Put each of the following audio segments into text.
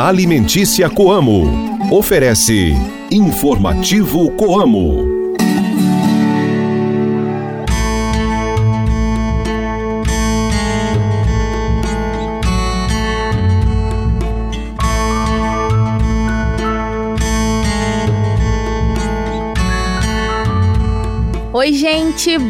Alimentícia Coamo. Oferece Informativo Coamo. Oi, gente,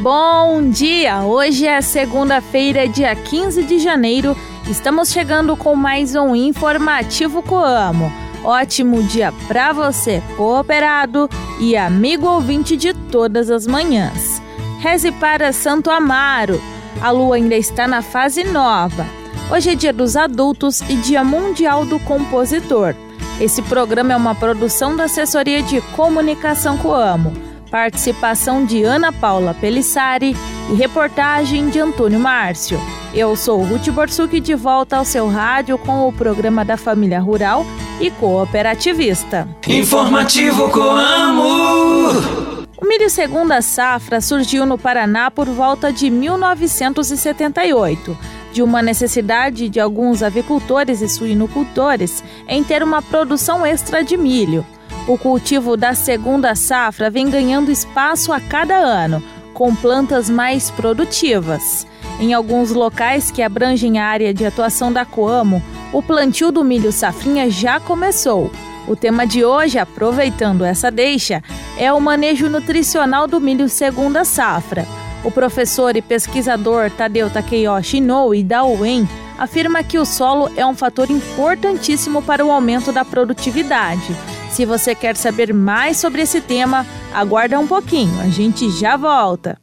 bom dia! Hoje é segunda-feira, dia 15 de janeiro. Estamos chegando com mais um informativo Coamo. Ótimo dia para você, cooperado e amigo ouvinte de todas as manhãs. Reze para Santo Amaro. A lua ainda está na fase nova. Hoje é dia dos adultos e dia mundial do compositor. Esse programa é uma produção da Assessoria de Comunicação Coamo participação de Ana Paula Pelissari e reportagem de Antônio Márcio. Eu sou Ruth Borsuk de volta ao seu rádio com o programa da Família Rural e Cooperativista. Informativo Coamo. O milho segunda safra surgiu no Paraná por volta de 1978 de uma necessidade de alguns avicultores e suinocultores em ter uma produção extra de milho. O cultivo da segunda safra vem ganhando espaço a cada ano, com plantas mais produtivas. Em alguns locais que abrangem a área de atuação da Coamo, o plantio do milho safrinha já começou. O tema de hoje, aproveitando essa deixa, é o manejo nutricional do milho segunda safra. O professor e pesquisador Tadeu Takeyoshi Inoue da UEM afirma que o solo é um fator importantíssimo para o aumento da produtividade. Se você quer saber mais sobre esse tema, aguarda um pouquinho, a gente já volta.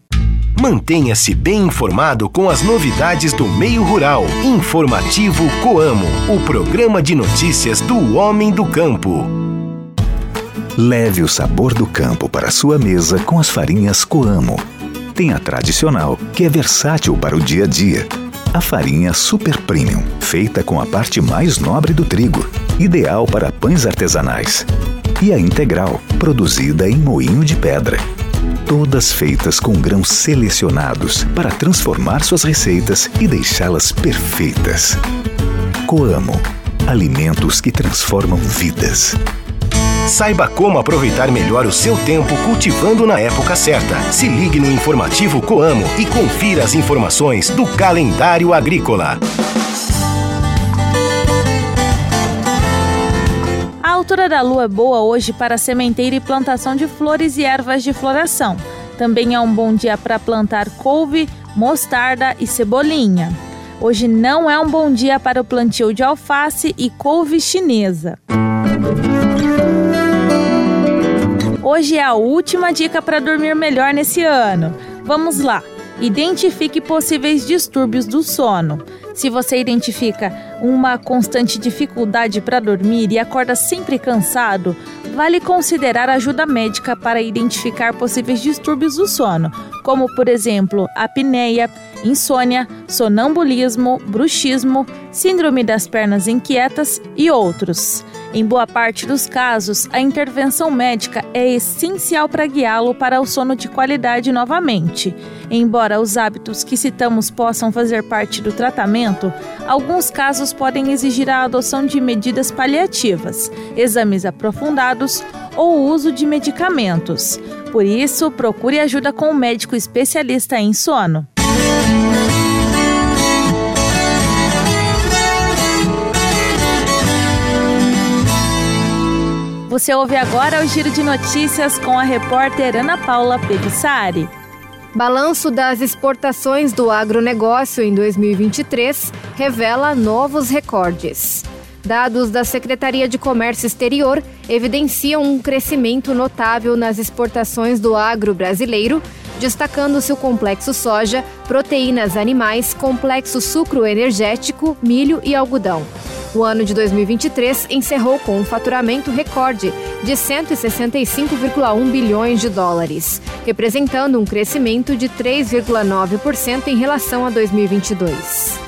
Mantenha-se bem informado com as novidades do meio rural. Informativo Coamo, o programa de notícias do homem do campo. Leve o sabor do campo para sua mesa com as farinhas Coamo. Tem a tradicional, que é versátil para o dia a dia. A farinha Super Premium, feita com a parte mais nobre do trigo ideal para pães artesanais. E a integral, produzida em moinho de pedra. Todas feitas com grãos selecionados para transformar suas receitas e deixá-las perfeitas. Coamo alimentos que transformam vidas. Saiba como aproveitar melhor o seu tempo cultivando na época certa. Se ligue no informativo Coamo e confira as informações do calendário agrícola. Altura da lua é boa hoje para sementeira e plantação de flores e ervas de floração. Também é um bom dia para plantar couve, mostarda e cebolinha. Hoje não é um bom dia para o plantio de alface e couve chinesa. Hoje é a última dica para dormir melhor nesse ano. Vamos lá! Identifique possíveis distúrbios do sono. Se você identifica uma constante dificuldade para dormir e acorda sempre cansado, vale considerar ajuda médica para identificar possíveis distúrbios do sono, como por exemplo apneia, insônia, sonambulismo, bruxismo, síndrome das pernas inquietas e outros. Em boa parte dos casos, a intervenção médica é essencial para guiá-lo para o sono de qualidade novamente. Embora os hábitos que citamos possam fazer parte do tratamento, alguns casos podem exigir a adoção de medidas paliativas, exames aprofundados ou o uso de medicamentos. Por isso, procure ajuda com um médico especialista em sono. Você ouve agora o Giro de Notícias com a repórter Ana Paula Pedissari. Balanço das exportações do agronegócio em 2023 revela novos recordes. Dados da Secretaria de Comércio Exterior evidenciam um crescimento notável nas exportações do agro brasileiro, destacando-se o complexo soja, proteínas animais, complexo sucro energético, milho e algodão. O ano de 2023 encerrou com um faturamento recorde de 165,1 bilhões de dólares, representando um crescimento de 3,9% em relação a 2022.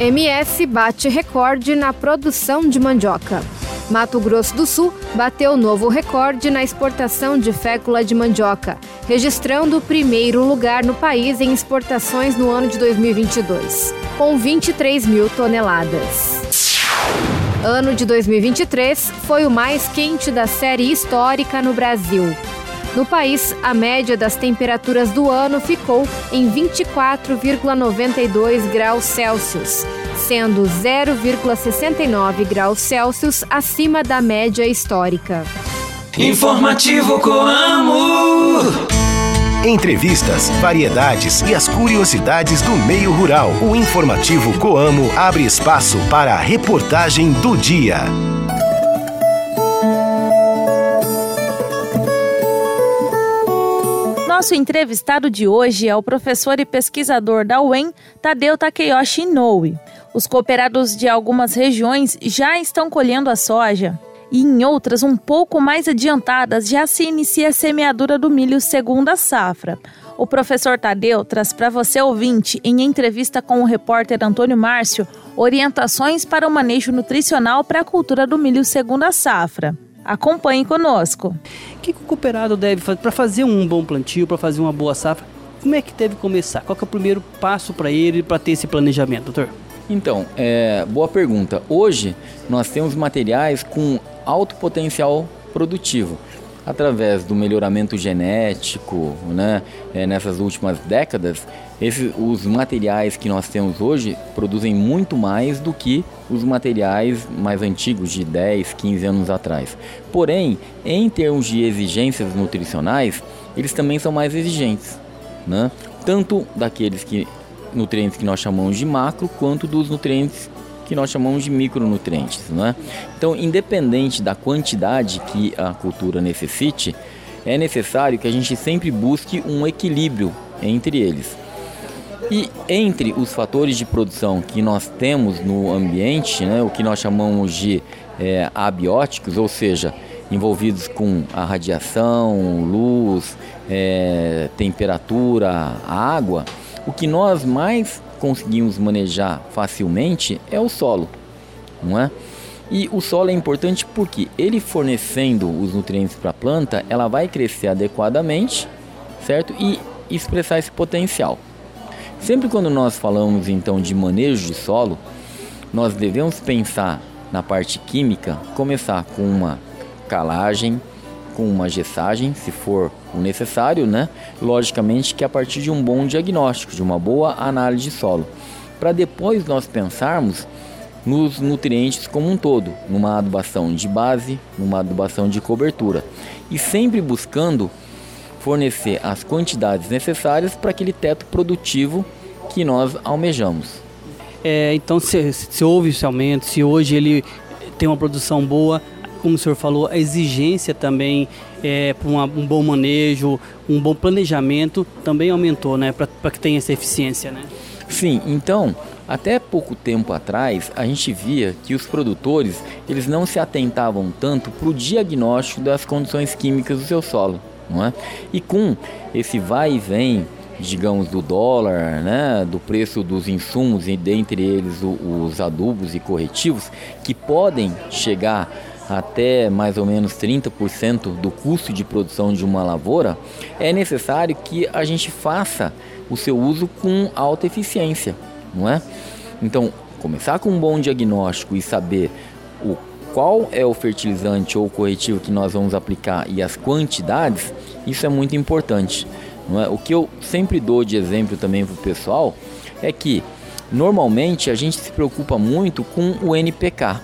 MS bate recorde na produção de mandioca. Mato Grosso do Sul bateu novo recorde na exportação de fécula de mandioca, registrando o primeiro lugar no país em exportações no ano de 2022, com 23 mil toneladas. Ano de 2023 foi o mais quente da série histórica no Brasil. No país, a média das temperaturas do ano ficou em 24,92 graus Celsius, sendo 0,69 graus Celsius acima da média histórica. Informativo Coamo. Entrevistas, variedades e as curiosidades do meio rural. O informativo Coamo abre espaço para a reportagem do dia. Nosso entrevistado de hoje é o professor e pesquisador da UEM, Tadeu Takeyoshi Inoue. Os cooperados de algumas regiões já estão colhendo a soja e em outras um pouco mais adiantadas já se inicia a semeadura do milho segunda safra. O professor Tadeu traz para você ouvinte, em entrevista com o repórter Antônio Márcio, orientações para o manejo nutricional para a cultura do milho segunda safra. Acompanhe conosco. O que, o cooperado deve fazer para fazer um bom plantio, para fazer uma boa safra? Como é que deve começar? Qual é o primeiro passo para ele para ter esse planejamento, doutor? Então, é, boa pergunta. Hoje nós temos materiais com alto potencial produtivo através do melhoramento genético, né? É, nessas últimas décadas, esses, os materiais que nós temos hoje produzem muito mais do que os materiais mais antigos de 10, 15 anos atrás. Porém, em termos de exigências nutricionais, eles também são mais exigentes, né? tanto daqueles que nutrientes que nós chamamos de macro, quanto dos nutrientes que nós chamamos de micronutrientes. Né? Então, independente da quantidade que a cultura necessite, é necessário que a gente sempre busque um equilíbrio entre eles. E entre os fatores de produção que nós temos no ambiente, né, o que nós chamamos de é, abióticos, ou seja, envolvidos com a radiação, luz, é, temperatura, água, o que nós mais conseguimos manejar facilmente é o solo, não é? E o solo é importante porque ele fornecendo os nutrientes para a planta, ela vai crescer adequadamente, certo? E expressar esse potencial. Sempre quando nós falamos então de manejo de solo, nós devemos pensar na parte química, começar com uma calagem, com uma gessagem, se for o necessário, né? Logicamente que a partir de um bom diagnóstico, de uma boa análise de solo, para depois nós pensarmos nos nutrientes como um todo, numa adubação de base, numa adubação de cobertura, e sempre buscando fornecer as quantidades necessárias para aquele teto produtivo que nós almejamos. É, então, se, se houve esse aumento, se hoje ele tem uma produção boa, como o senhor falou, a exigência também é, um bom manejo, um bom planejamento também aumentou, né, para que tenha essa eficiência, né? Sim, então, até pouco tempo atrás, a gente via que os produtores, eles não se atentavam tanto para o diagnóstico das condições químicas do seu solo não é? E com esse vai e vem, digamos, do dólar, né, do preço dos insumos e dentre eles os adubos e corretivos, que podem chegar até mais ou menos 30% do custo de produção de uma lavoura, é necessário que a gente faça o seu uso com alta eficiência, não é? Então, começar com um bom diagnóstico e saber o qual é o fertilizante ou corretivo que nós vamos aplicar e as quantidades, isso é muito importante. Não é? O que eu sempre dou de exemplo também para o pessoal é que normalmente a gente se preocupa muito com o NPK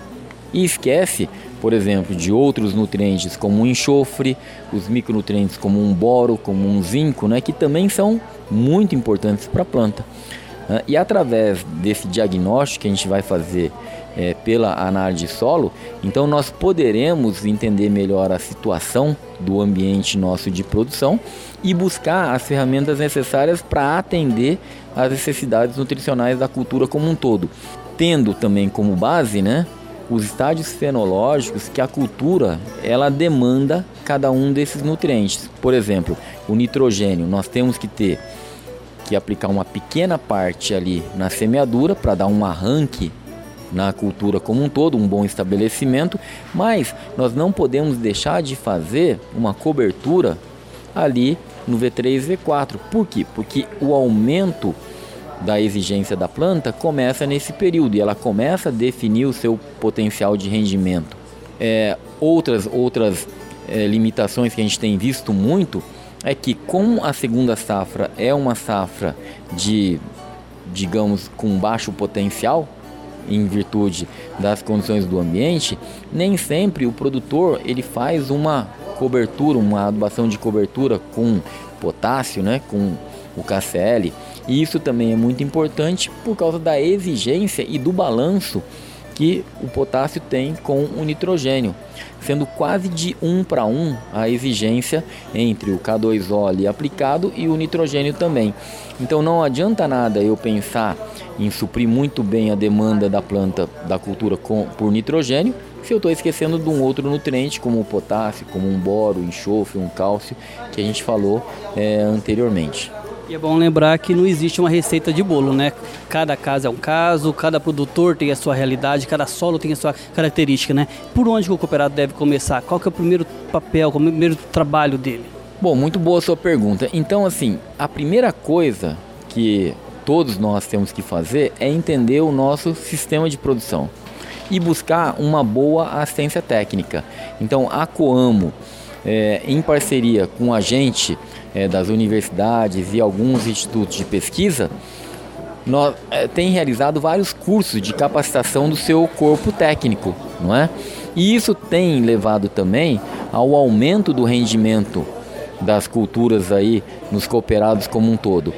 e esquece, por exemplo, de outros nutrientes como o enxofre, os micronutrientes como um boro, como um zinco, né, que também são muito importantes para a planta. E através desse diagnóstico que a gente vai fazer é, pela análise de solo, então nós poderemos entender melhor a situação do ambiente nosso de produção e buscar as ferramentas necessárias para atender às necessidades nutricionais da cultura como um todo, tendo também como base, né, os estádios fenológicos que a cultura ela demanda cada um desses nutrientes. Por exemplo, o nitrogênio, nós temos que ter que aplicar uma pequena parte ali na semeadura para dar um arranque na cultura como um todo, um bom estabelecimento, mas nós não podemos deixar de fazer uma cobertura ali no V3 V4. Por quê? Porque o aumento da exigência da planta começa nesse período e ela começa a definir o seu potencial de rendimento. É, outras outras é, limitações que a gente tem visto muito é que como a segunda safra é uma safra de digamos com baixo potencial em virtude das condições do ambiente, nem sempre o produtor ele faz uma cobertura, uma adubação de cobertura com potássio, né, com o KCl. E isso também é muito importante por causa da exigência e do balanço que o potássio tem com o nitrogênio, sendo quase de um para um a exigência entre o K2O aplicado e o nitrogênio também. Então não adianta nada eu pensar em suprir muito bem a demanda da planta da cultura com, por nitrogênio se eu estou esquecendo de um outro nutriente como o potássio, como um boro, enxofre, um cálcio que a gente falou é, anteriormente. E é bom lembrar que não existe uma receita de bolo, né? Cada caso é um caso, cada produtor tem a sua realidade, cada solo tem a sua característica, né? Por onde o cooperado deve começar? Qual que é o primeiro papel, o primeiro trabalho dele? Bom, muito boa a sua pergunta. Então, assim, a primeira coisa que todos nós temos que fazer é entender o nosso sistema de produção e buscar uma boa assistência técnica. Então, a Coamo, é, em parceria com a gente, é, das universidades e alguns institutos de pesquisa, nós, é, tem realizado vários cursos de capacitação do seu corpo técnico, não é? E isso tem levado também ao aumento do rendimento das culturas aí nos cooperados como um todo.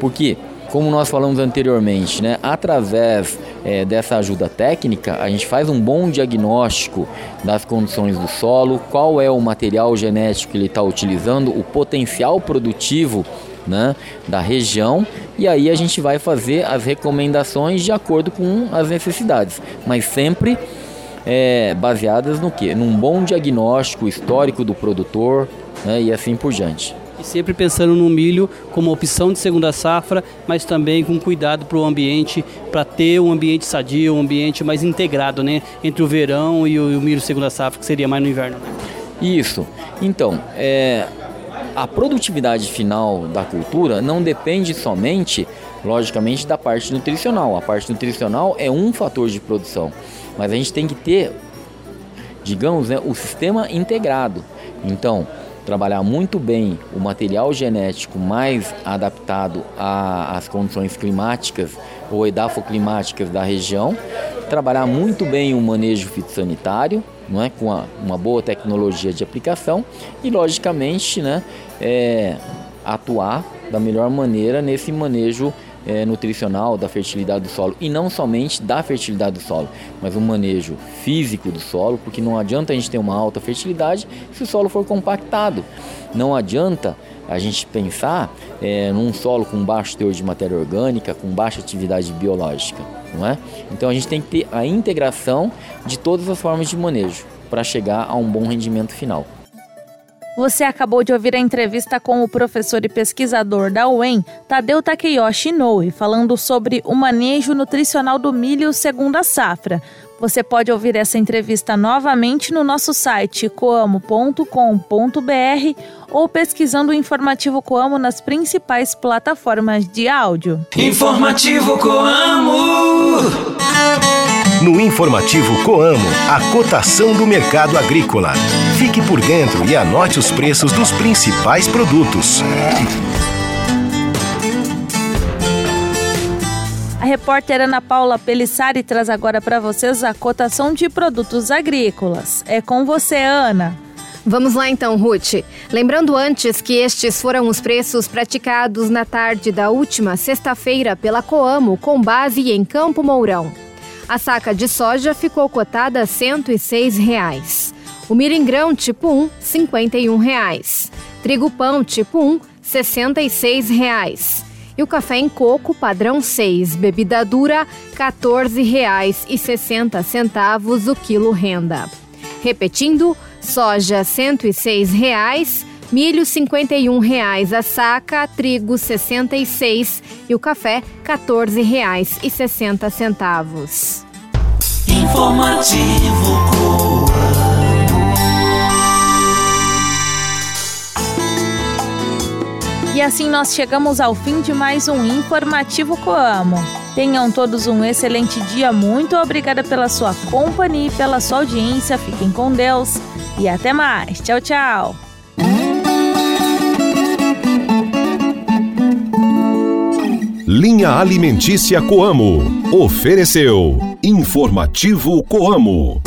Porque como nós falamos anteriormente, né, através é, dessa ajuda técnica, a gente faz um bom diagnóstico das condições do solo, qual é o material genético que ele está utilizando, o potencial produtivo né, da região, e aí a gente vai fazer as recomendações de acordo com as necessidades, mas sempre é, baseadas no que? Num bom diagnóstico histórico do produtor né, e assim por diante. E sempre pensando no milho como opção de segunda safra, mas também com cuidado para o ambiente, para ter um ambiente sadio, um ambiente mais integrado, né? Entre o verão e o, milho segunda safra, que seria mais no inverno. Isso. Então, é, a produtividade final da cultura não depende somente, logicamente, da parte nutricional. A parte nutricional é um fator de produção, mas a gente tem que ter, digamos, né, o sistema integrado. Então, trabalhar muito bem o material genético mais adaptado às condições climáticas ou edafoclimáticas da região, trabalhar muito bem o manejo fitossanitário, não é? com a, uma boa tecnologia de aplicação e, logicamente, né, é, atuar da melhor maneira nesse manejo é, nutricional da fertilidade do solo e não somente da fertilidade do solo, mas um manejo físico do solo, porque não adianta a gente ter uma alta fertilidade se o solo for compactado. Não adianta a gente pensar é, num solo com baixo teor de matéria orgânica, com baixa atividade biológica, não é? Então a gente tem que ter a integração de todas as formas de manejo para chegar a um bom rendimento final. Você acabou de ouvir a entrevista com o professor e pesquisador da UEM, Tadeu Takeyoshi Inoue, falando sobre o manejo nutricional do milho segundo a safra. Você pode ouvir essa entrevista novamente no nosso site coamo.com.br ou pesquisando o Informativo Coamo nas principais plataformas de áudio. Informativo Coamo. No informativo Coamo, a cotação do mercado agrícola. Fique por dentro e anote os preços dos principais produtos. A repórter Ana Paula Pelissari traz agora para vocês a cotação de produtos agrícolas. É com você, Ana. Vamos lá então, Ruth. Lembrando antes que estes foram os preços praticados na tarde da última sexta-feira pela Coamo, com base em Campo Mourão. A saca de soja ficou cotada a 106 reais. O milho em grão tipo 1, 51 reais. Trigo pão tipo 1, 66 reais. E o café em coco padrão 6, bebida dura, R$ 14,60 o quilo renda. Repetindo, soja 106 reais, milho 51 reais a saca, trigo R$ 66 e o café R$ 14,60. Informativo E assim nós chegamos ao fim de mais um Informativo Coamo. Tenham todos um excelente dia. Muito obrigada pela sua companhia e pela sua audiência. Fiquem com Deus e até mais. Tchau, tchau. Linha Alimentícia Coamo. Ofereceu Informativo Coamo.